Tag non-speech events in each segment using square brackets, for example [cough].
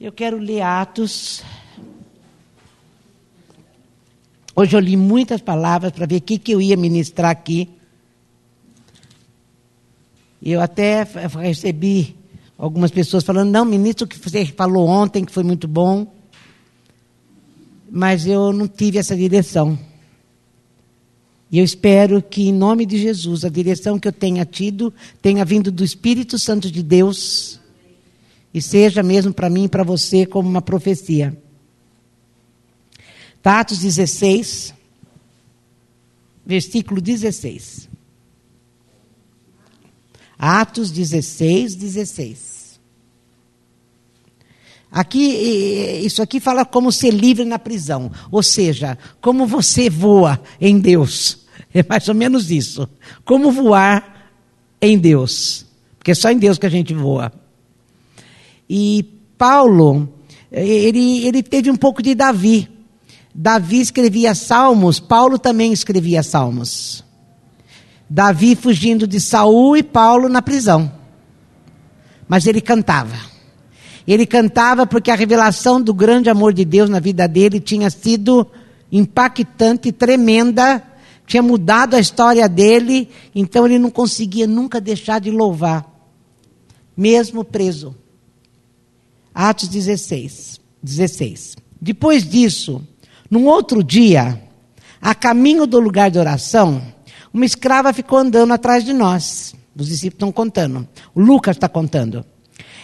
Eu quero ler Atos. Hoje eu li muitas palavras para ver o que, que eu ia ministrar aqui. Eu até recebi algumas pessoas falando, não, ministro, o que você falou ontem, que foi muito bom. Mas eu não tive essa direção. E eu espero que, em nome de Jesus, a direção que eu tenha tido tenha vindo do Espírito Santo de Deus e seja mesmo para mim e para você como uma profecia. Atos 16, versículo 16. Atos 16, 16. Aqui, isso aqui fala como ser livre na prisão, ou seja, como você voa em Deus. [laughs] É mais ou menos isso. Como voar em Deus. Porque é só em Deus que a gente voa. E Paulo, ele, ele teve um pouco de Davi. Davi escrevia salmos, Paulo também escrevia salmos. Davi fugindo de Saul e Paulo na prisão. Mas ele cantava. Ele cantava porque a revelação do grande amor de Deus na vida dele tinha sido impactante, tremenda, tinha mudado a história dele, então ele não conseguia nunca deixar de louvar, mesmo preso. Atos 16, 16. Depois disso, num outro dia, a caminho do lugar de oração, uma escrava ficou andando atrás de nós. Os discípulos estão contando. O Lucas está contando.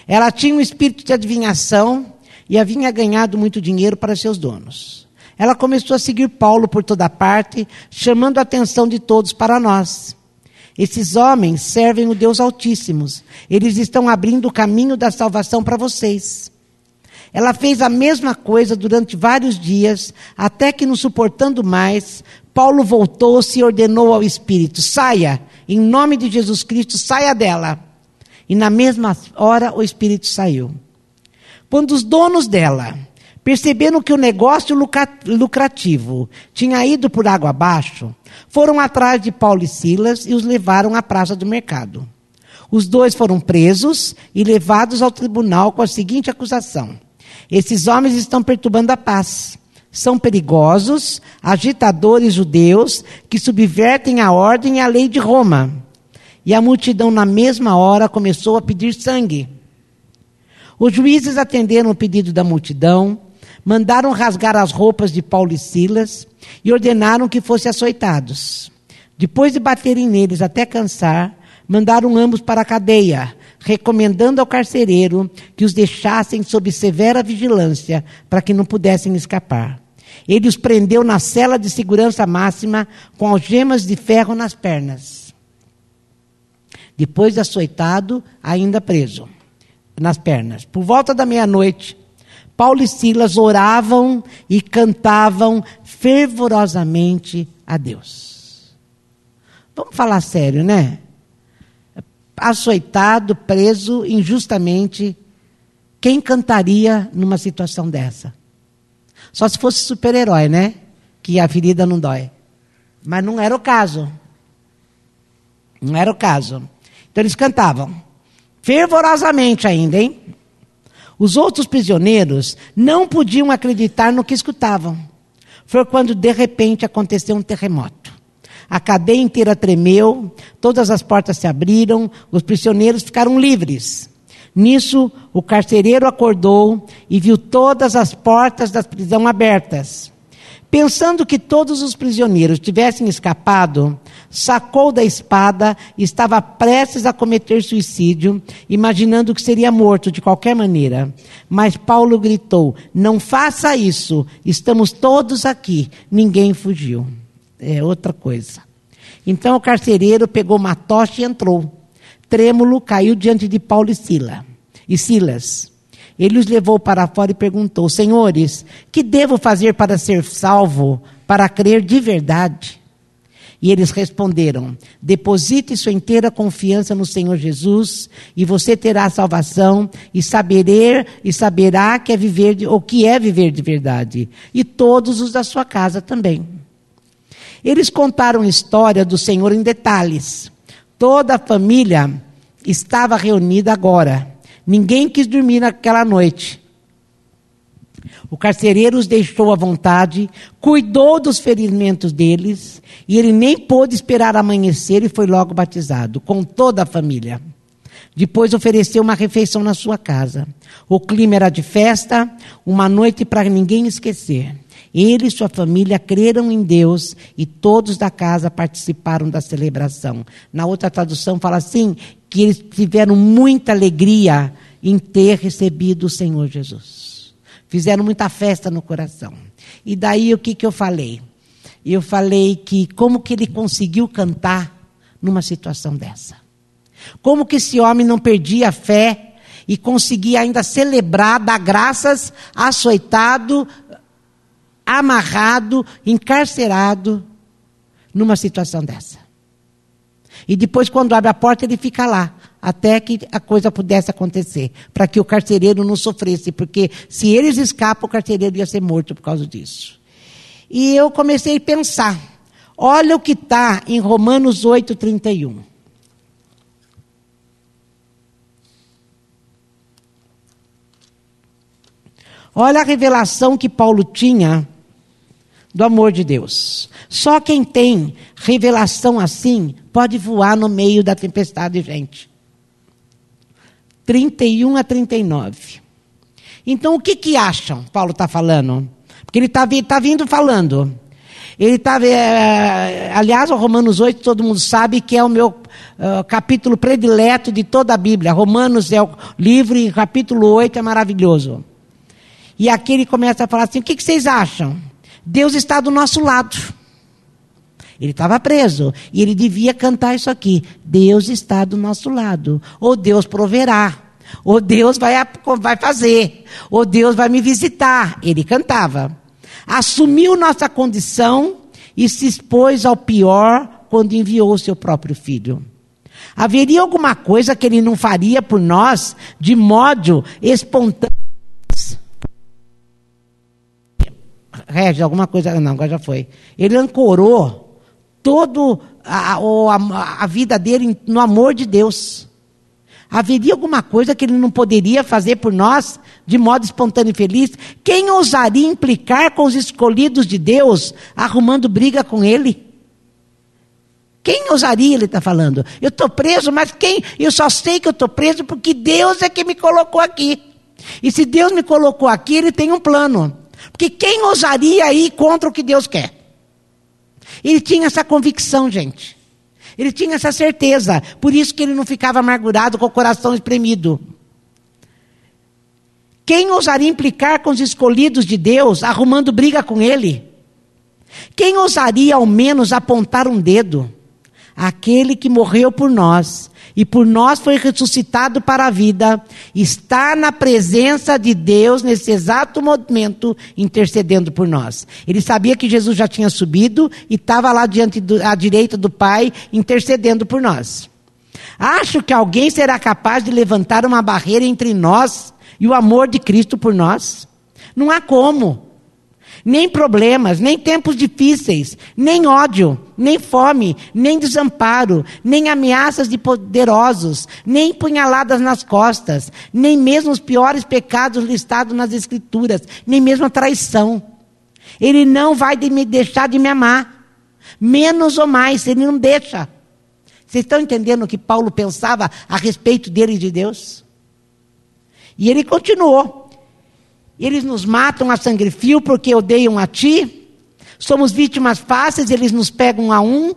Ela tinha um espírito de adivinhação e havia ganhado muito dinheiro para seus donos. Ela começou a seguir Paulo por toda parte, chamando a atenção de todos para nós. Esses homens servem o Deus Altíssimo. Eles estão abrindo o caminho da salvação para vocês. Ela fez a mesma coisa durante vários dias, até que, não suportando mais, Paulo voltou-se e ordenou ao Espírito: saia, em nome de Jesus Cristo, saia dela. E na mesma hora o Espírito saiu. Quando os donos dela perceberam que o negócio lucrativo tinha ido por água abaixo, foram atrás de Paulo e Silas e os levaram à praça do mercado. Os dois foram presos e levados ao tribunal com a seguinte acusação: Esses homens estão perturbando a paz. São perigosos, agitadores judeus que subvertem a ordem e a lei de Roma. E a multidão, na mesma hora, começou a pedir sangue. Os juízes atenderam o pedido da multidão mandaram rasgar as roupas de Paulo e Silas e ordenaram que fossem açoitados. Depois de baterem neles até cansar, mandaram ambos para a cadeia, recomendando ao carcereiro que os deixassem sob severa vigilância para que não pudessem escapar. Ele os prendeu na cela de segurança máxima com algemas de ferro nas pernas. Depois de açoitado, ainda preso nas pernas. Por volta da meia-noite, Paulo e Silas oravam e cantavam fervorosamente a Deus. Vamos falar sério, né? Açoitado, preso injustamente, quem cantaria numa situação dessa? Só se fosse super-herói, né? Que a ferida não dói. Mas não era o caso. Não era o caso. Então eles cantavam. Fervorosamente ainda, hein? Os outros prisioneiros não podiam acreditar no que escutavam. Foi quando de repente aconteceu um terremoto. A cadeia inteira tremeu, todas as portas se abriram, os prisioneiros ficaram livres. Nisso, o carcereiro acordou e viu todas as portas da prisão abertas. Pensando que todos os prisioneiros tivessem escapado, sacou da espada estava prestes a cometer suicídio, imaginando que seria morto de qualquer maneira. Mas Paulo gritou: Não faça isso, estamos todos aqui, ninguém fugiu. É outra coisa. Então o carcereiro pegou uma tocha e entrou. Trêmulo caiu diante de Paulo e Sila. E Silas. Ele os levou para fora e perguntou: Senhores, que devo fazer para ser salvo, para crer de verdade? E eles responderam: Deposite sua inteira confiança no Senhor Jesus, e você terá salvação, e saberá, e saberá que é viver de, o que é viver de verdade, e todos os da sua casa também. Eles contaram a história do Senhor em detalhes. Toda a família estava reunida agora. Ninguém quis dormir naquela noite. O carcereiro os deixou à vontade, cuidou dos ferimentos deles, e ele nem pôde esperar amanhecer e foi logo batizado, com toda a família. Depois ofereceu uma refeição na sua casa. O clima era de festa, uma noite para ninguém esquecer. Ele e sua família creram em Deus e todos da casa participaram da celebração. Na outra tradução fala assim: que eles tiveram muita alegria em ter recebido o Senhor Jesus. Fizeram muita festa no coração. E daí o que, que eu falei? Eu falei que como que ele conseguiu cantar numa situação dessa? Como que esse homem não perdia a fé e conseguia ainda celebrar, dar graças, açoitado, amarrado, encarcerado numa situação dessa. E depois, quando abre a porta, ele fica lá, até que a coisa pudesse acontecer, para que o carcereiro não sofresse, porque se eles escapam, o carcereiro ia ser morto por causa disso. E eu comecei a pensar, olha o que está em Romanos 8, 31. Olha a revelação que Paulo tinha do amor de Deus. Só quem tem revelação assim pode voar no meio da tempestade, gente. 31 a 39. Então, o que, que acham? Paulo está falando. Porque ele está tá vindo falando. Ele está. É, aliás, o Romanos 8, todo mundo sabe que é o meu uh, capítulo predileto de toda a Bíblia. Romanos é o livro e capítulo 8 é maravilhoso. E aqui ele começa a falar assim: o que, que vocês acham? Deus está do nosso lado. Ele estava preso e ele devia cantar isso aqui: Deus está do nosso lado, ou Deus proverá, ou Deus vai, vai fazer, ou Deus vai me visitar. Ele cantava. Assumiu nossa condição e se expôs ao pior quando enviou o seu próprio filho. Haveria alguma coisa que ele não faria por nós de modo espontâneo? Regis, alguma coisa. Não, agora já foi. Ele ancorou toda a, a, a vida dele no amor de Deus. Haveria alguma coisa que ele não poderia fazer por nós de modo espontâneo e feliz? Quem ousaria implicar com os escolhidos de Deus, arrumando briga com ele? Quem ousaria, ele está falando? Eu estou preso, mas quem? Eu só sei que eu estou preso porque Deus é que me colocou aqui. E se Deus me colocou aqui, ele tem um plano. Porque quem ousaria ir contra o que Deus quer? Ele tinha essa convicção, gente. Ele tinha essa certeza. Por isso que ele não ficava amargurado com o coração espremido. Quem ousaria implicar com os escolhidos de Deus, arrumando briga com ele? Quem ousaria ao menos apontar um dedo? Aquele que morreu por nós e por nós foi ressuscitado para a vida, está na presença de Deus nesse exato momento, intercedendo por nós. Ele sabia que Jesus já tinha subido e estava lá diante do, à direita do Pai, intercedendo por nós. Acho que alguém será capaz de levantar uma barreira entre nós e o amor de Cristo por nós? Não há como nem problemas, nem tempos difíceis, nem ódio, nem fome, nem desamparo, nem ameaças de poderosos, nem punhaladas nas costas, nem mesmo os piores pecados listados nas Escrituras, nem mesmo a traição. Ele não vai de me deixar de me amar, menos ou mais, ele não deixa. Vocês estão entendendo o que Paulo pensava a respeito dele e de Deus? E ele continuou. Eles nos matam a sangue fio porque odeiam a ti. Somos vítimas fáceis, eles nos pegam a um.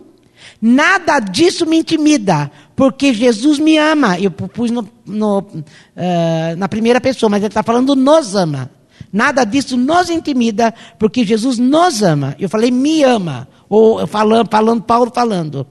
Nada disso me intimida, porque Jesus me ama. Eu pus no, no, uh, na primeira pessoa, mas ele está falando nos ama. Nada disso nos intimida, porque Jesus nos ama. Eu falei me ama, ou falando, falando Paulo falando.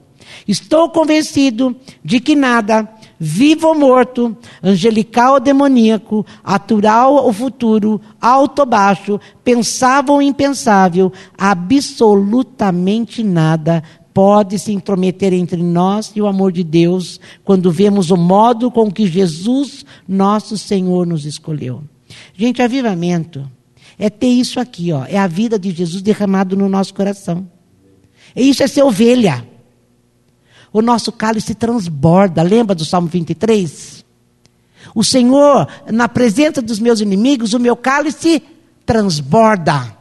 Estou convencido de que nada vivo ou morto, angelical ou demoníaco, atural ou futuro, alto ou baixo, pensável ou impensável, absolutamente nada pode se intrometer entre nós e o amor de Deus quando vemos o modo com que Jesus, nosso Senhor, nos escolheu. Gente, avivamento é ter isso aqui, ó, é a vida de Jesus derramado no nosso coração. E isso é ser ovelha o nosso cálice transborda. Lembra do Salmo 23? O Senhor, na presença dos meus inimigos, o meu cálice transborda.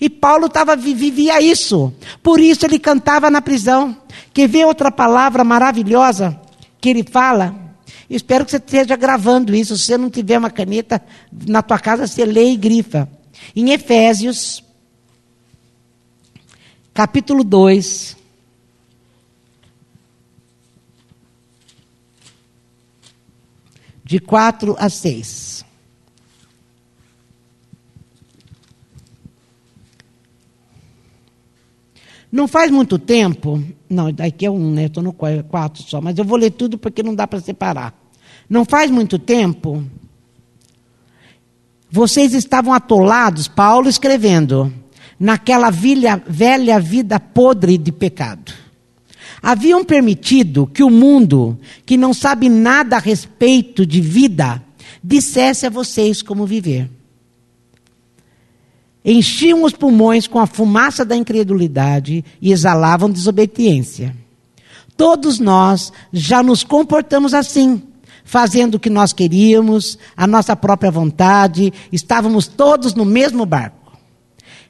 E Paulo tava, vivia isso. Por isso ele cantava na prisão. Quer ver outra palavra maravilhosa que ele fala? Espero que você esteja gravando isso. Se você não tiver uma caneta na tua casa, você lê e grifa. Em Efésios, capítulo 2. De 4 a 6. Não faz muito tempo, não, daqui é um, né? Estou no quatro só, mas eu vou ler tudo porque não dá para separar. Não faz muito tempo, vocês estavam atolados, Paulo escrevendo, naquela velha, velha vida podre de pecado. Haviam permitido que o mundo, que não sabe nada a respeito de vida, dissesse a vocês como viver enchiam os pulmões com a fumaça da incredulidade e exalavam desobediência. Todos nós já nos comportamos assim, fazendo o que nós queríamos, a nossa própria vontade, estávamos todos no mesmo barco.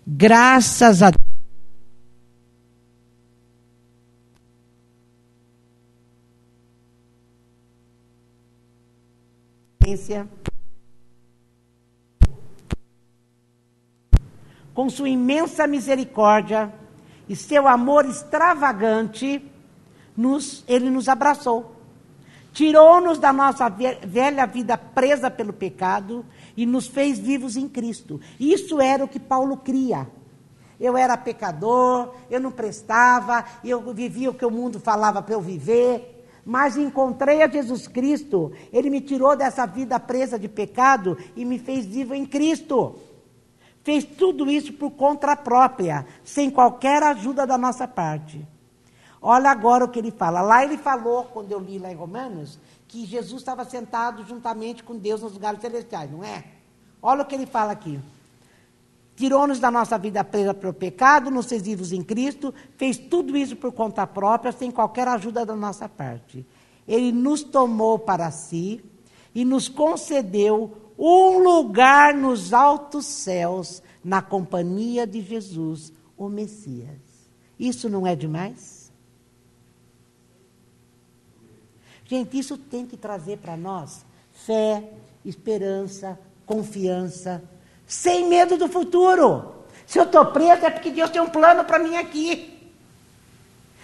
Graças a Deus. Com sua imensa misericórdia e seu amor extravagante, nos, ele nos abraçou. Tirou-nos da nossa velha vida presa pelo pecado e nos fez vivos em Cristo. Isso era o que Paulo cria. Eu era pecador, eu não prestava, eu vivia o que o mundo falava para eu viver, mas encontrei a Jesus Cristo. Ele me tirou dessa vida presa de pecado e me fez vivo em Cristo. Fez tudo isso por conta própria, sem qualquer ajuda da nossa parte. Olha agora o que ele fala. Lá ele falou, quando eu li lá em Romanos, que Jesus estava sentado juntamente com Deus nos lugares celestiais, não é? Olha o que ele fala aqui. Tirou-nos da nossa vida presa pelo pecado, nos fez vivos em Cristo, fez tudo isso por conta própria, sem qualquer ajuda da nossa parte. Ele nos tomou para si e nos concedeu um lugar nos altos céus, na companhia de Jesus, o Messias. Isso não é demais? Gente, isso tem que trazer para nós fé, esperança, confiança, sem medo do futuro. Se eu estou preso é porque Deus tem um plano para mim aqui.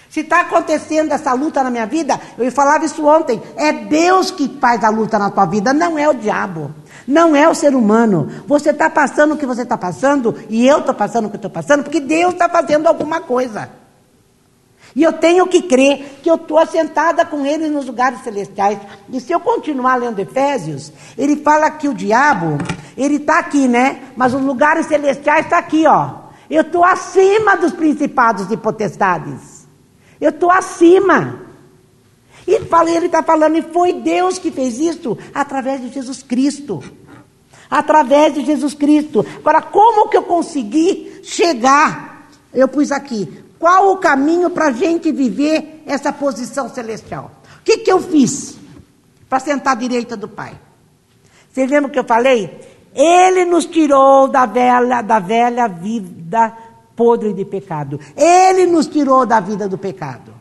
Se está acontecendo essa luta na minha vida, eu falava isso ontem, é Deus que faz a luta na tua vida, não é o diabo. Não é o ser humano. Você está passando o que você está passando, e eu estou passando o que estou passando, porque Deus está fazendo alguma coisa. E eu tenho que crer que eu estou assentada com Ele nos lugares celestiais. E se eu continuar lendo Efésios, ele fala que o diabo, ele está aqui, né? Mas os lugares celestiais está aqui, ó. Eu estou acima dos principados e potestades. Eu estou acima. E ele está falando, e foi Deus que fez isso através de Jesus Cristo. Através de Jesus Cristo. Agora, como que eu consegui chegar? Eu pus aqui. Qual o caminho para a gente viver essa posição celestial? O que, que eu fiz para sentar à direita do Pai? Vocês lembram que eu falei? Ele nos tirou da velha, da velha vida podre de pecado. Ele nos tirou da vida do pecado.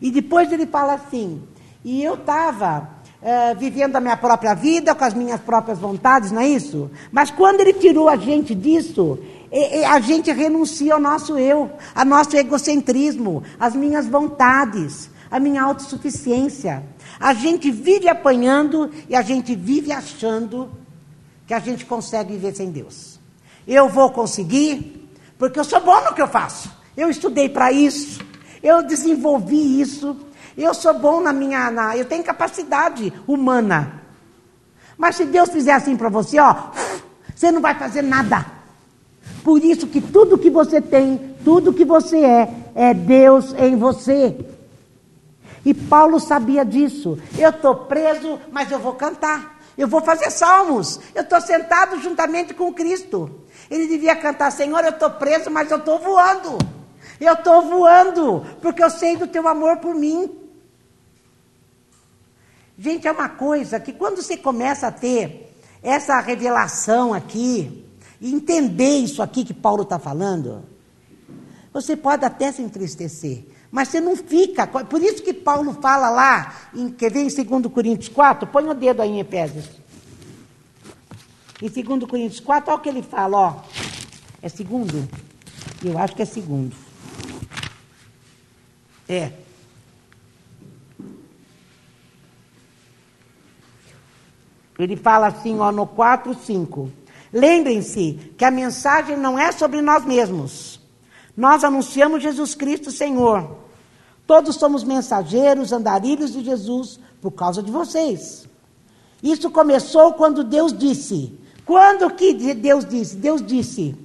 E depois ele fala assim: e eu estava é, vivendo a minha própria vida, com as minhas próprias vontades, não é isso? Mas quando ele tirou a gente disso, a gente renuncia ao nosso eu, ao nosso egocentrismo, às minhas vontades, à minha autossuficiência. A gente vive apanhando e a gente vive achando que a gente consegue viver sem Deus. Eu vou conseguir, porque eu sou bom no que eu faço. Eu estudei para isso. Eu desenvolvi isso. Eu sou bom na minha. Na, eu tenho capacidade humana. Mas se Deus fizer assim para você, ó, você não vai fazer nada. Por isso que tudo que você tem, tudo que você é, é Deus em você. E Paulo sabia disso. Eu estou preso, mas eu vou cantar. Eu vou fazer salmos. Eu estou sentado juntamente com Cristo. Ele devia cantar: Senhor, eu estou preso, mas eu estou voando. Eu estou voando, porque eu sei do teu amor por mim. Gente, é uma coisa que quando você começa a ter essa revelação aqui, e entender isso aqui que Paulo está falando, você pode até se entristecer, mas você não fica. Por isso que Paulo fala lá, em, quer ver em 2 Coríntios 4? Põe o dedo aí em Efésios. Em 2 Coríntios 4, olha o que ele fala, ó. É segundo? Eu acho que é segundo. É. Ele fala assim, ó, no 4, 5. Lembrem-se que a mensagem não é sobre nós mesmos. Nós anunciamos Jesus Cristo, Senhor. Todos somos mensageiros, andarilhos de Jesus por causa de vocês. Isso começou quando Deus disse. Quando que Deus disse? Deus disse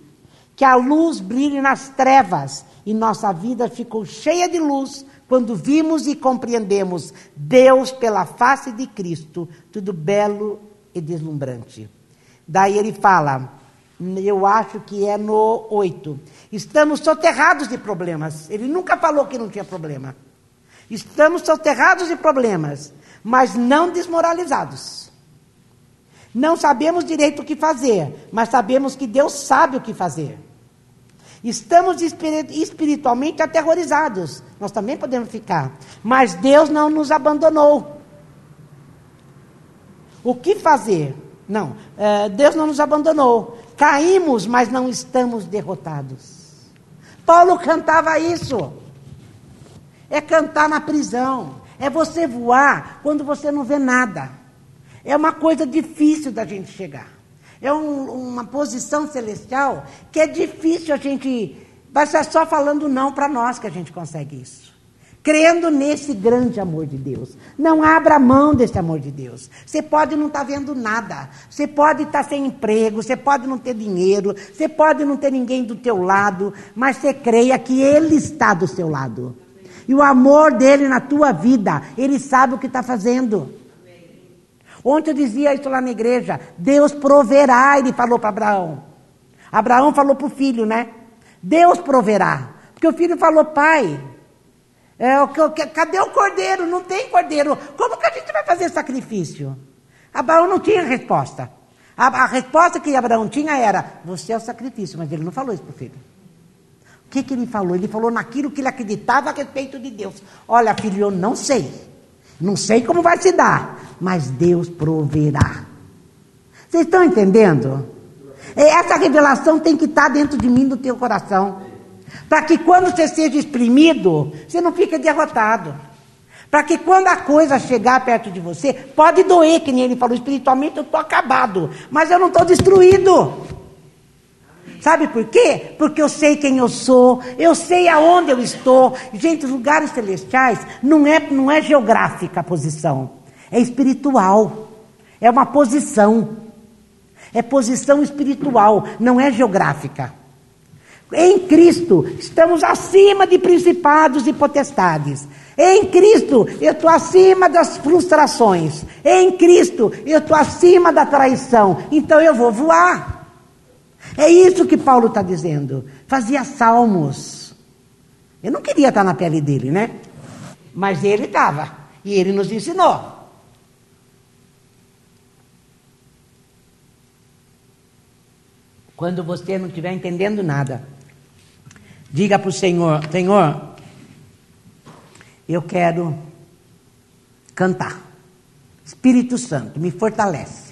que a luz brilhe nas trevas e nossa vida ficou cheia de luz quando vimos e compreendemos Deus pela face de Cristo, tudo belo e deslumbrante. Daí ele fala, eu acho que é no 8. Estamos soterrados de problemas. Ele nunca falou que não tinha problema. Estamos soterrados de problemas, mas não desmoralizados. Não sabemos direito o que fazer, mas sabemos que Deus sabe o que fazer. Estamos espiritualmente aterrorizados. Nós também podemos ficar. Mas Deus não nos abandonou. O que fazer? Não, é, Deus não nos abandonou. Caímos, mas não estamos derrotados. Paulo cantava isso. É cantar na prisão. É você voar quando você não vê nada. É uma coisa difícil da gente chegar. É um, uma posição celestial que é difícil a gente. Vai ser só falando não para nós que a gente consegue isso crendo nesse grande amor de Deus. Não abra mão desse amor de Deus. Você pode não estar tá vendo nada, você pode estar tá sem emprego, você pode não ter dinheiro, você pode não ter ninguém do teu lado, mas você creia que Ele está do seu lado. E o amor dele na tua vida, Ele sabe o que está fazendo. Ontem eu dizia isso lá na igreja, Deus proverá, ele falou para Abraão. Abraão falou para o filho, né? Deus proverá. Porque o filho falou, pai, é, cadê o cordeiro? Não tem cordeiro. Como que a gente vai fazer sacrifício? Abraão não tinha resposta. A, a resposta que Abraão tinha era: Você é o sacrifício. Mas ele não falou isso para o filho. O que, que ele falou? Ele falou naquilo que ele acreditava a respeito de Deus. Olha, filho, eu não sei. Não sei como vai se dar. Mas Deus proverá. Vocês estão entendendo? Essa revelação tem que estar dentro de mim, do teu coração. Para que quando você seja exprimido, você não fique derrotado. Para que quando a coisa chegar perto de você, pode doer, que nem ele falou, espiritualmente eu estou acabado, mas eu não estou destruído. Sabe por quê? Porque eu sei quem eu sou, eu sei aonde eu estou. Gente, lugares celestiais não é, não é geográfica a posição, é espiritual. É uma posição. É posição espiritual, não é geográfica. Em Cristo, estamos acima de principados e potestades. Em Cristo, eu estou acima das frustrações. Em Cristo, eu estou acima da traição. Então eu vou voar. É isso que Paulo está dizendo. Fazia salmos. Eu não queria estar na pele dele, né? Mas ele estava. E ele nos ensinou. Quando você não estiver entendendo nada, Diga para o Senhor: Senhor, eu quero cantar. Espírito Santo, me fortalece.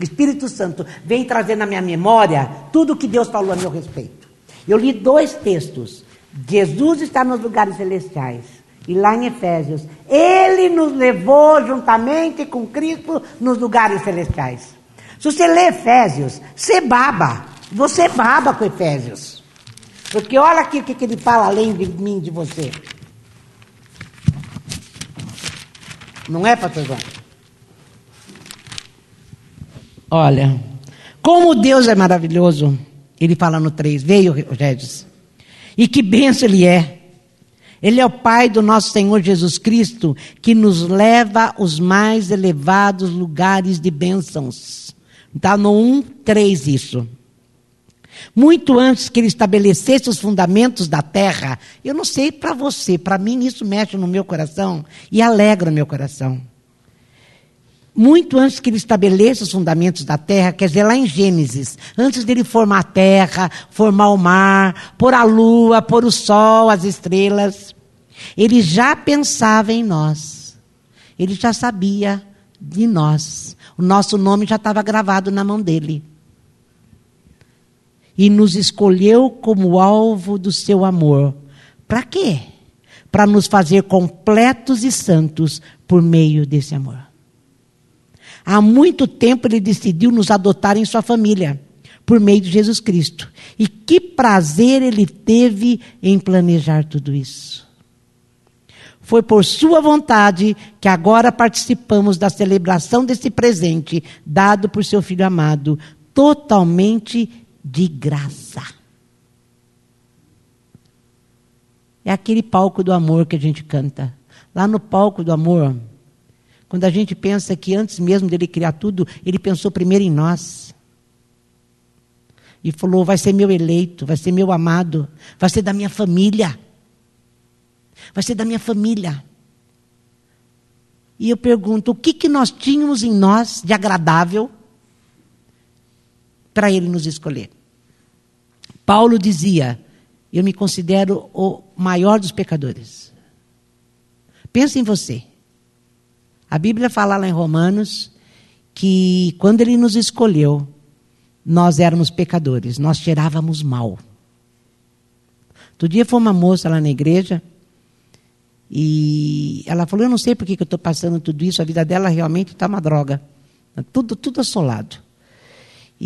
Espírito Santo, vem trazer na minha memória tudo o que Deus falou a meu respeito. Eu li dois textos. Jesus está nos lugares celestiais. E lá em Efésios, Ele nos levou juntamente com Cristo nos lugares celestiais. Se você lê Efésios, você baba. Você baba com Efésios. Porque olha aqui o que, que ele fala além de mim, de você. Não é, pastorzão? Olha, como Deus é maravilhoso. Ele fala no 3, veio Regis. E que benção ele é. Ele é o Pai do nosso Senhor Jesus Cristo, que nos leva aos mais elevados lugares de bênçãos. Está no 1, 3 isso. Muito antes que ele estabelecesse os fundamentos da terra, eu não sei para você, para mim isso mexe no meu coração e alegra o meu coração. muito antes que ele estabeleça os fundamentos da terra, quer dizer, lá em Gênesis, antes dele formar a terra, formar o mar, pôr a lua, pôr o sol, as estrelas, ele já pensava em nós. Ele já sabia de nós. O nosso nome já estava gravado na mão dele. E nos escolheu como alvo do seu amor. Para quê? Para nos fazer completos e santos por meio desse amor. Há muito tempo ele decidiu nos adotar em sua família, por meio de Jesus Cristo. E que prazer ele teve em planejar tudo isso. Foi por sua vontade que agora participamos da celebração desse presente dado por seu filho amado, totalmente de graça. É aquele palco do amor que a gente canta. Lá no palco do amor, quando a gente pensa que antes mesmo dele criar tudo, ele pensou primeiro em nós. E falou: vai ser meu eleito, vai ser meu amado, vai ser da minha família. Vai ser da minha família. E eu pergunto: o que, que nós tínhamos em nós de agradável para ele nos escolher? Paulo dizia: eu me considero o maior dos pecadores. Pense em você. A Bíblia fala lá em Romanos que quando ele nos escolheu, nós éramos pecadores, nós cheirávamos mal. Outro dia foi uma moça lá na igreja e ela falou: Eu não sei por que, eu estou passando tudo isso, a vida dela realmente está uma droga. Tudo, tudo assolado.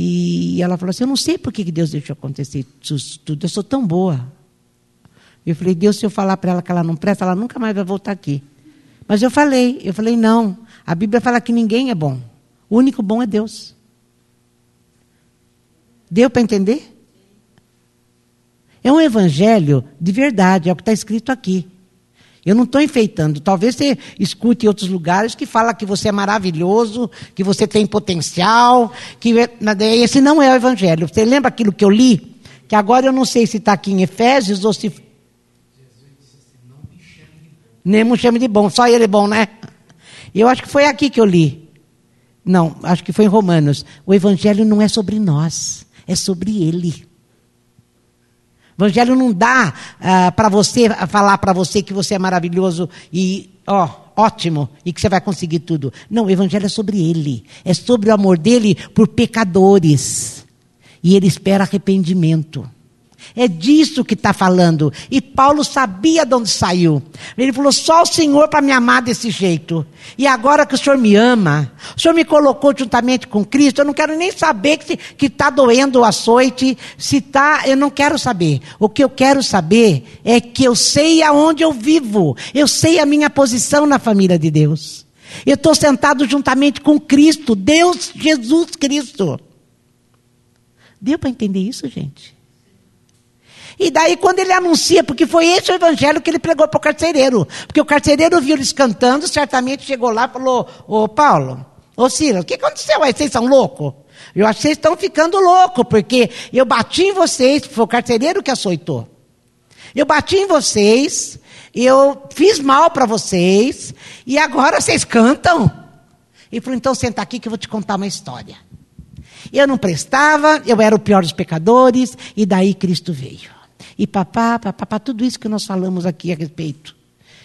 E ela falou assim: Eu não sei por que, Deus deixou acontecer isso tudo, eu sou tão boa. Eu falei: Deus, se eu falar para ela que ela não presta, ela nunca mais vai voltar aqui. Mas eu falei, eu falei, não. A Bíblia fala que ninguém é bom. O único bom é Deus. Deu para entender? É um evangelho de verdade, é o que está escrito aqui. Eu não estou enfeitando. Talvez você escute em outros lugares que fala que você é maravilhoso, que você tem potencial, que esse não é o evangelho. Você lembra aquilo que eu li? Que agora eu não sei se está aqui em Efésios ou se nem me chame de bom, só ele é bom, né? Eu acho que foi aqui que eu li. Não, acho que foi em Romanos. O Evangelho não é sobre nós, é sobre ele. Evangelho não dá uh, para você falar para você que você é maravilhoso e ó, ótimo e que você vai conseguir tudo. Não, o Evangelho é sobre ele. É sobre o amor dele por pecadores. E ele espera arrependimento. É disso que está falando. E Paulo sabia de onde saiu. Ele falou: só o Senhor para me amar desse jeito. E agora que o Senhor me ama, o Senhor me colocou juntamente com Cristo, eu não quero nem saber que está doendo o açoite, se está, eu não quero saber. O que eu quero saber é que eu sei aonde eu vivo, eu sei a minha posição na família de Deus. Eu estou sentado juntamente com Cristo, Deus, Jesus Cristo. Deu para entender isso, gente? E daí, quando ele anuncia, porque foi esse o evangelho que ele pregou para o carcereiro. Porque o carcereiro viu eles cantando, certamente chegou lá e falou: Ô Paulo, ô Silas, o que aconteceu aí? Vocês são loucos? Eu acho que vocês estão ficando loucos, porque eu bati em vocês, foi o carcereiro que açoitou. Eu bati em vocês, eu fiz mal para vocês, e agora vocês cantam. E falou: então senta aqui que eu vou te contar uma história. Eu não prestava, eu era o pior dos pecadores, e daí Cristo veio e papá, papá, tudo isso que nós falamos aqui a respeito.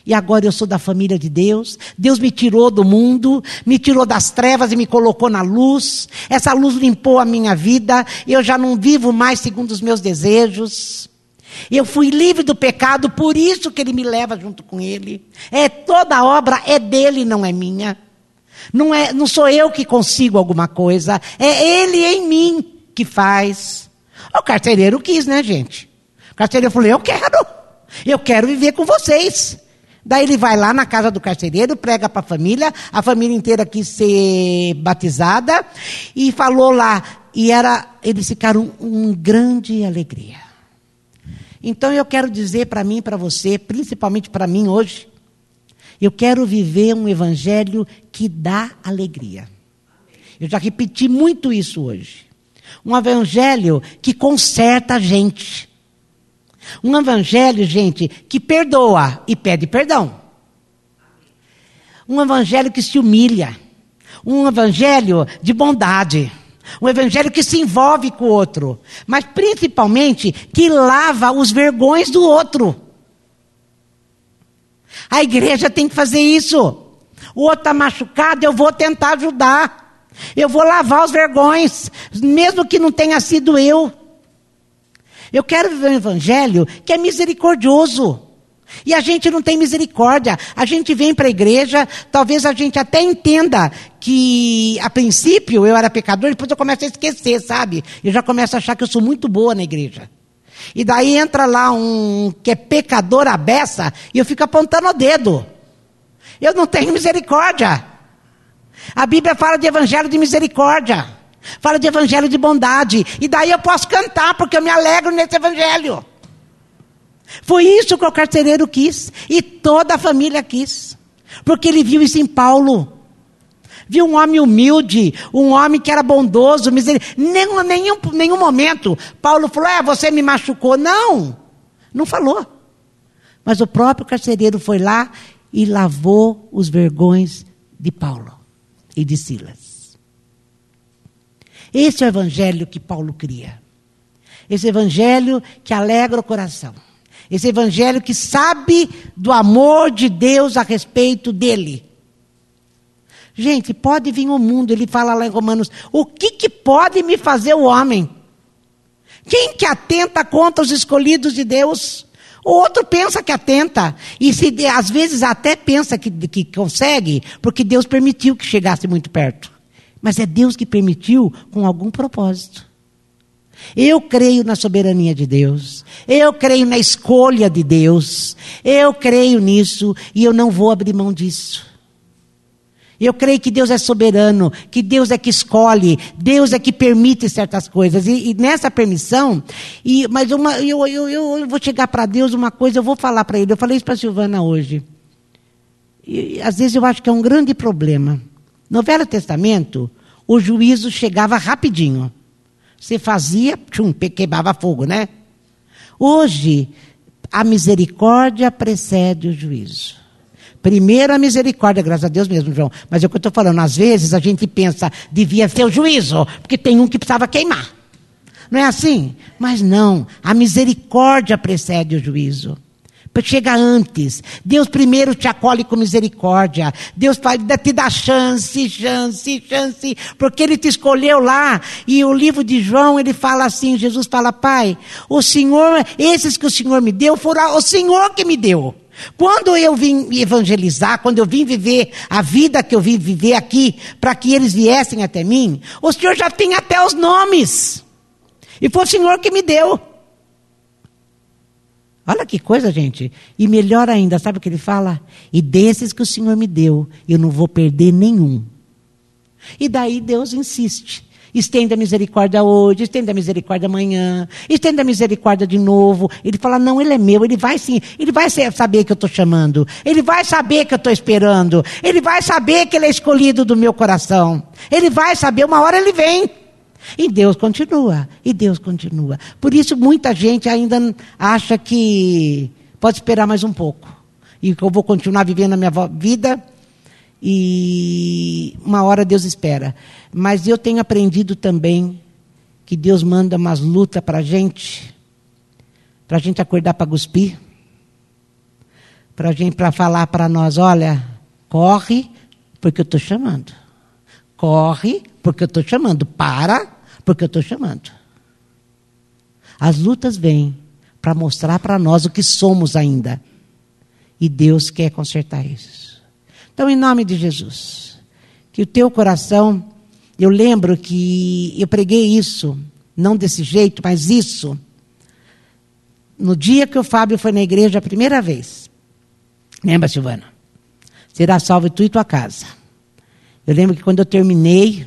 E agora eu sou da família de Deus. Deus me tirou do mundo, me tirou das trevas e me colocou na luz. Essa luz limpou a minha vida. Eu já não vivo mais segundo os meus desejos. Eu fui livre do pecado, por isso que ele me leva junto com ele. É toda a obra é dele, não é minha. Não é, não sou eu que consigo alguma coisa, é ele em mim que faz. O carcereiro quis, né, gente? Carcereiro falou: Eu quero, eu quero viver com vocês. Daí ele vai lá na casa do carcereiro, prega para a família, a família inteira quis ser batizada, e falou lá, e era, eles ficaram uma grande alegria. Então eu quero dizer para mim e para você, principalmente para mim hoje, eu quero viver um evangelho que dá alegria. Eu já repeti muito isso hoje. Um evangelho que conserta a gente. Um evangelho, gente, que perdoa e pede perdão. Um evangelho que se humilha. Um evangelho de bondade. Um evangelho que se envolve com o outro. Mas principalmente que lava os vergões do outro. A igreja tem que fazer isso. O outro está machucado, eu vou tentar ajudar. Eu vou lavar os vergões, mesmo que não tenha sido eu. Eu quero viver um evangelho que é misericordioso. E a gente não tem misericórdia. A gente vem para a igreja, talvez a gente até entenda que, a princípio, eu era pecador, depois eu começo a esquecer, sabe? Eu já começo a achar que eu sou muito boa na igreja. E daí entra lá um que é pecador a beça, e eu fico apontando o dedo. Eu não tenho misericórdia. A Bíblia fala de evangelho de misericórdia. Fala de evangelho de bondade. E daí eu posso cantar, porque eu me alegro nesse evangelho. Foi isso que o carcereiro quis. E toda a família quis. Porque ele viu isso em Paulo. Viu um homem humilde, um homem que era bondoso, misericórdia. Nenhum, nenhum, nenhum momento Paulo falou: É, você me machucou. Não, não falou. Mas o próprio carcereiro foi lá e lavou os vergões de Paulo e de Silas. Esse é o evangelho que Paulo cria. Esse evangelho que alegra o coração. Esse evangelho que sabe do amor de Deus a respeito dele. Gente, pode vir o mundo, ele fala lá em Romanos, o que, que pode me fazer o homem? Quem que atenta contra os escolhidos de Deus? O outro pensa que atenta. E se, às vezes até pensa que, que consegue, porque Deus permitiu que chegasse muito perto. Mas é Deus que permitiu com algum propósito. Eu creio na soberania de Deus. Eu creio na escolha de Deus. Eu creio nisso e eu não vou abrir mão disso. Eu creio que Deus é soberano, que Deus é que escolhe, Deus é que permite certas coisas. E, e nessa permissão, e, mas uma, eu, eu, eu, vou chegar para Deus uma coisa, eu vou falar para Ele. Eu falei isso para a Silvana hoje. E, às vezes eu acho que é um grande problema. No Velho Testamento, o juízo chegava rapidinho. Você fazia, tchum, queimava fogo, né? Hoje, a misericórdia precede o juízo. Primeiro a misericórdia, graças a Deus mesmo, João. Mas é o que eu estou falando. Às vezes a gente pensa, devia ser o juízo, porque tem um que precisava queimar. Não é assim? Mas não, a misericórdia precede o juízo chega antes. Deus primeiro te acolhe com misericórdia. Deus te dá chance, chance, chance, porque Ele te escolheu lá. E o livro de João, ele fala assim: Jesus fala, Pai, o Senhor, esses que o Senhor me deu, foram o Senhor que me deu. Quando eu vim evangelizar, quando eu vim viver a vida que eu vim viver aqui, para que eles viessem até mim, o Senhor já tem até os nomes. E foi o Senhor que me deu. Olha que coisa, gente. E melhor ainda, sabe o que ele fala? E desses que o Senhor me deu, eu não vou perder nenhum. E daí Deus insiste. Estenda a misericórdia hoje, estenda a misericórdia amanhã, estenda a misericórdia de novo. Ele fala: não, ele é meu, ele vai sim, ele vai saber que eu estou chamando, ele vai saber que eu estou esperando, ele vai saber que ele é escolhido do meu coração, ele vai saber, uma hora ele vem. E Deus continua, e Deus continua. Por isso muita gente ainda acha que pode esperar mais um pouco. E que eu vou continuar vivendo a minha vida e uma hora Deus espera. Mas eu tenho aprendido também que Deus manda umas lutas para a gente, para a gente acordar para cuspir, para gente para falar para nós, olha, corre porque eu estou chamando. Corre porque eu estou chamando. Para porque eu estou chamando. As lutas vêm para mostrar para nós o que somos ainda. E Deus quer consertar isso. Então, em nome de Jesus, que o teu coração, eu lembro que eu preguei isso, não desse jeito, mas isso, no dia que o Fábio foi na igreja a primeira vez. Lembra, Silvana? Será salvo tu e tua casa. Eu lembro que quando eu terminei,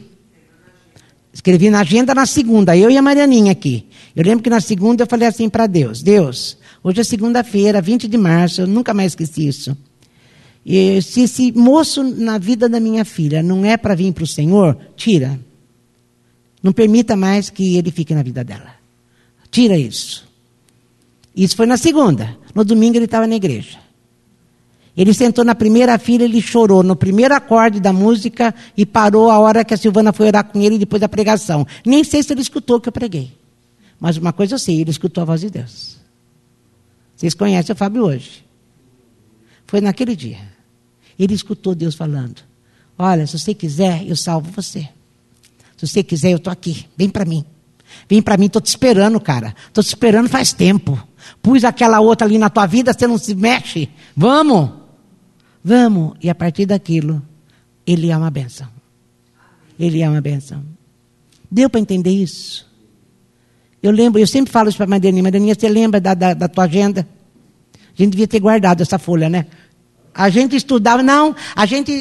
Escrevi na agenda na segunda, eu e a Marianinha aqui. Eu lembro que na segunda eu falei assim para Deus: Deus, hoje é segunda-feira, 20 de março, eu nunca mais esqueci isso. E se esse moço na vida da minha filha não é para vir para o Senhor, tira. Não permita mais que ele fique na vida dela. Tira isso. Isso foi na segunda. No domingo ele estava na igreja. Ele sentou na primeira fila, ele chorou no primeiro acorde da música e parou a hora que a Silvana foi orar com ele depois da pregação. Nem sei se ele escutou o que eu preguei. Mas uma coisa eu sei, ele escutou a voz de Deus. Vocês conhecem o Fábio hoje. Foi naquele dia. Ele escutou Deus falando: Olha, se você quiser, eu salvo você. Se você quiser, eu estou aqui. Vem para mim. Vem para mim, estou te esperando, cara. Estou te esperando faz tempo. Pus aquela outra ali na tua vida, você não se mexe. Vamos. Vamos. E a partir daquilo, ele é uma benção. Ele é uma benção. Deu para entender isso? Eu lembro, eu sempre falo isso para a Madeirinha. Madeirinha, você lembra da, da, da tua agenda? A gente devia ter guardado essa folha, né? A gente estudava, não, a gente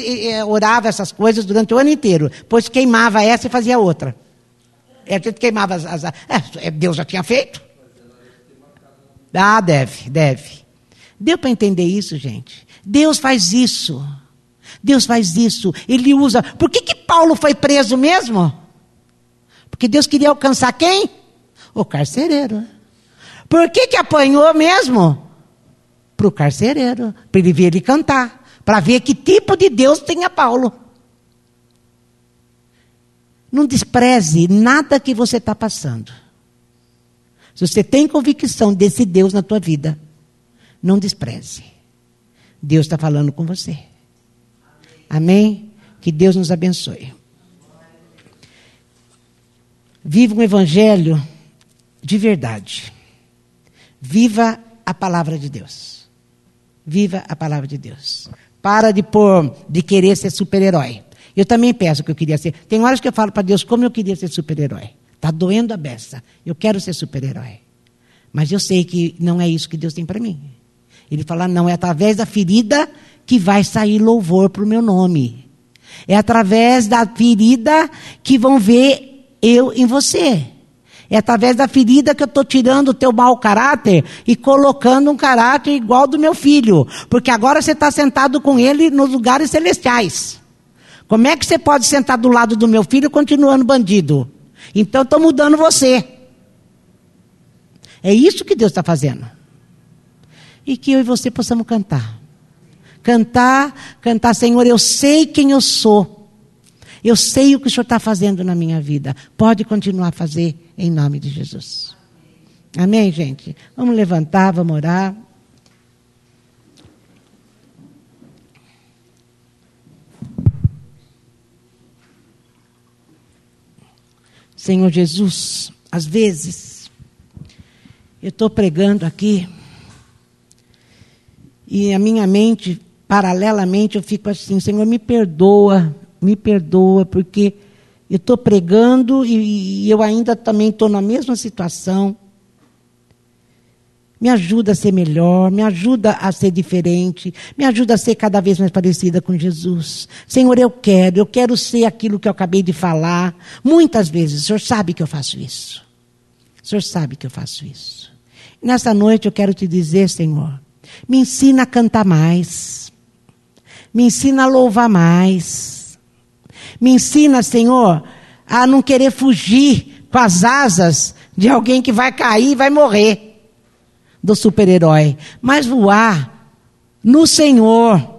orava essas coisas durante o ano inteiro, pois queimava essa e fazia outra. A gente queimava as. as é, Deus já tinha feito. Ah, deve, deve. Deu para entender isso, gente? Deus faz isso. Deus faz isso. Ele usa. Por que, que Paulo foi preso mesmo? Porque Deus queria alcançar quem? O carcereiro. Por que, que apanhou mesmo? para o carcereiro, para ele ver ele cantar, para ver que tipo de Deus tinha Paulo. Não despreze nada que você está passando. Se você tem convicção desse Deus na tua vida, não despreze. Deus está falando com você. Amém? Que Deus nos abençoe. Viva um evangelho de verdade. Viva a palavra de Deus. Viva a palavra de Deus. Para de pôr, de querer ser super-herói. Eu também peço que eu queria ser. Tem horas que eu falo para Deus como eu queria ser super-herói. Está doendo a beça. Eu quero ser super-herói. Mas eu sei que não é isso que Deus tem para mim. Ele fala, não, é através da ferida que vai sair louvor para o meu nome. É através da ferida que vão ver eu em você. É através da ferida que eu estou tirando o teu mau caráter e colocando um caráter igual do meu filho. Porque agora você está sentado com ele nos lugares celestiais. Como é que você pode sentar do lado do meu filho continuando bandido? Então estou mudando você. É isso que Deus está fazendo. E que eu e você possamos cantar. Cantar, cantar, Senhor, eu sei quem eu sou. Eu sei o que o Senhor está fazendo na minha vida. Pode continuar a fazer em nome de Jesus. Amém, gente? Vamos levantar, vamos orar. Senhor Jesus, às vezes, eu estou pregando aqui e a minha mente, paralelamente, eu fico assim: Senhor, me perdoa me perdoa, porque eu estou pregando e, e eu ainda também estou na mesma situação. Me ajuda a ser melhor, me ajuda a ser diferente, me ajuda a ser cada vez mais parecida com Jesus. Senhor, eu quero, eu quero ser aquilo que eu acabei de falar. Muitas vezes, o Senhor sabe que eu faço isso. O Senhor sabe que eu faço isso. nessa noite eu quero te dizer, Senhor, me ensina a cantar mais. Me ensina a louvar mais. Me ensina, Senhor, a não querer fugir com as asas de alguém que vai cair e vai morrer do super-herói, mas voar no Senhor.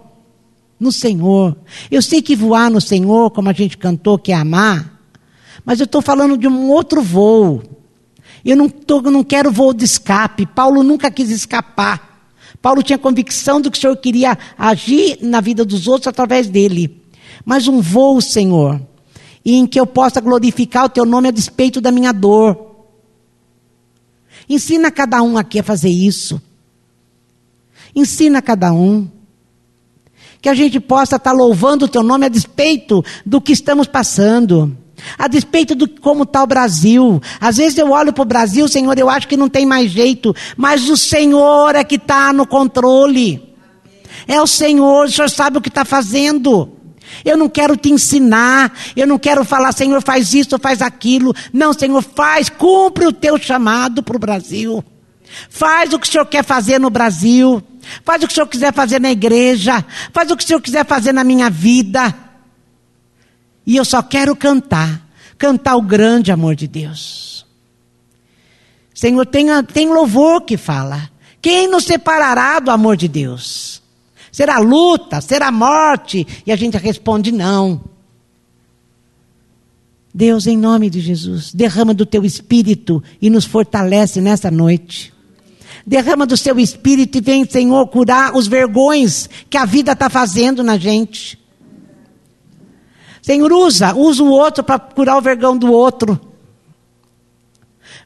No Senhor. Eu sei que voar no Senhor, como a gente cantou, que é amar, mas eu estou falando de um outro voo. Eu não, tô, não quero voo de escape. Paulo nunca quis escapar. Paulo tinha convicção do que o Senhor queria agir na vida dos outros através dele mas um voo, Senhor, em que eu possa glorificar o teu nome a despeito da minha dor. Ensina cada um aqui a fazer isso. Ensina cada um. Que a gente possa estar louvando o teu nome a despeito do que estamos passando. A despeito do como está o Brasil. Às vezes eu olho para o Brasil, Senhor, eu acho que não tem mais jeito. Mas o Senhor é que está no controle. É o Senhor, o Senhor sabe o que está fazendo. Eu não quero te ensinar, eu não quero falar, Senhor, faz isso, faz aquilo. Não, Senhor, faz, cumpre o teu chamado para o Brasil. Faz o que o Senhor quer fazer no Brasil. Faz o que o Senhor quiser fazer na igreja. Faz o que o Senhor quiser fazer na minha vida. E eu só quero cantar. Cantar o grande amor de Deus. Senhor, tem, tem louvor que fala. Quem nos separará do amor de Deus? será luta, será morte. E a gente responde: não. Deus, em nome de Jesus, derrama do teu espírito e nos fortalece nessa noite. Derrama do seu espírito e vem, Senhor, curar os vergões que a vida está fazendo na gente. Senhor, usa, usa o outro para curar o vergão do outro.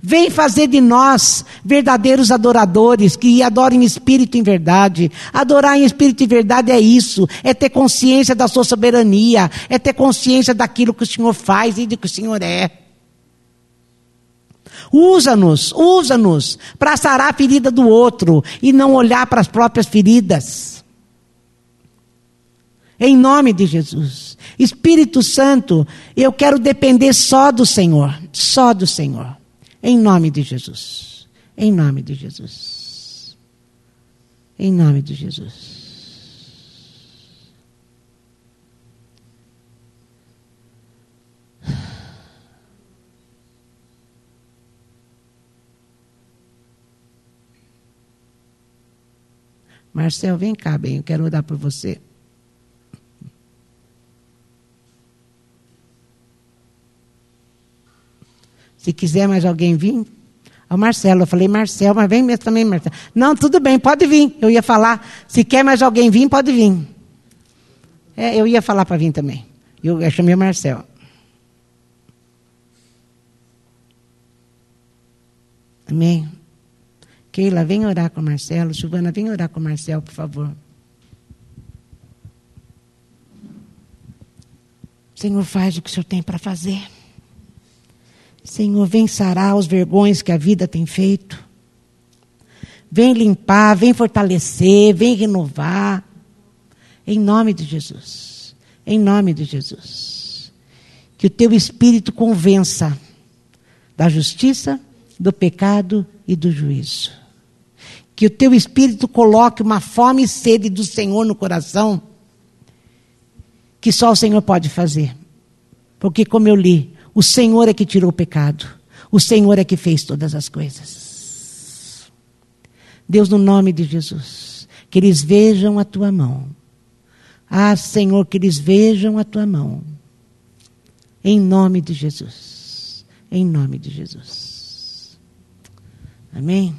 Vem fazer de nós verdadeiros adoradores que adoram em espírito em verdade. Adorar em espírito e verdade é isso, é ter consciência da sua soberania, é ter consciência daquilo que o Senhor faz e do que o Senhor é. Usa-nos, usa-nos para sarar a ferida do outro e não olhar para as próprias feridas. Em nome de Jesus. Espírito Santo, eu quero depender só do Senhor, só do Senhor. Em nome de Jesus. Em nome de Jesus. Em nome de Jesus. Marcel, vem cá, bem, eu quero orar por você. Se quiser mais alguém vir, o Marcelo. Eu falei, Marcelo, mas vem mesmo também, Marcelo. Não, tudo bem, pode vir. Eu ia falar, se quer mais alguém vir, pode vir. É, eu ia falar para vir também. Eu, eu chamei o Marcelo. Amém. Keila, vem orar com o Marcelo. Silvana, vem orar com o Marcelo, por favor. Senhor, faz o que o Senhor tem para fazer. Senhor, vem sarar os vergões que a vida tem feito. Vem limpar, vem fortalecer, vem renovar. Em nome de Jesus. Em nome de Jesus. Que o teu espírito convença da justiça, do pecado e do juízo. Que o teu espírito coloque uma fome e sede do Senhor no coração, que só o Senhor pode fazer. Porque, como eu li, o Senhor é que tirou o pecado. O Senhor é que fez todas as coisas. Deus, no nome de Jesus, que eles vejam a tua mão. Ah, Senhor, que eles vejam a tua mão. Em nome de Jesus. Em nome de Jesus. Amém?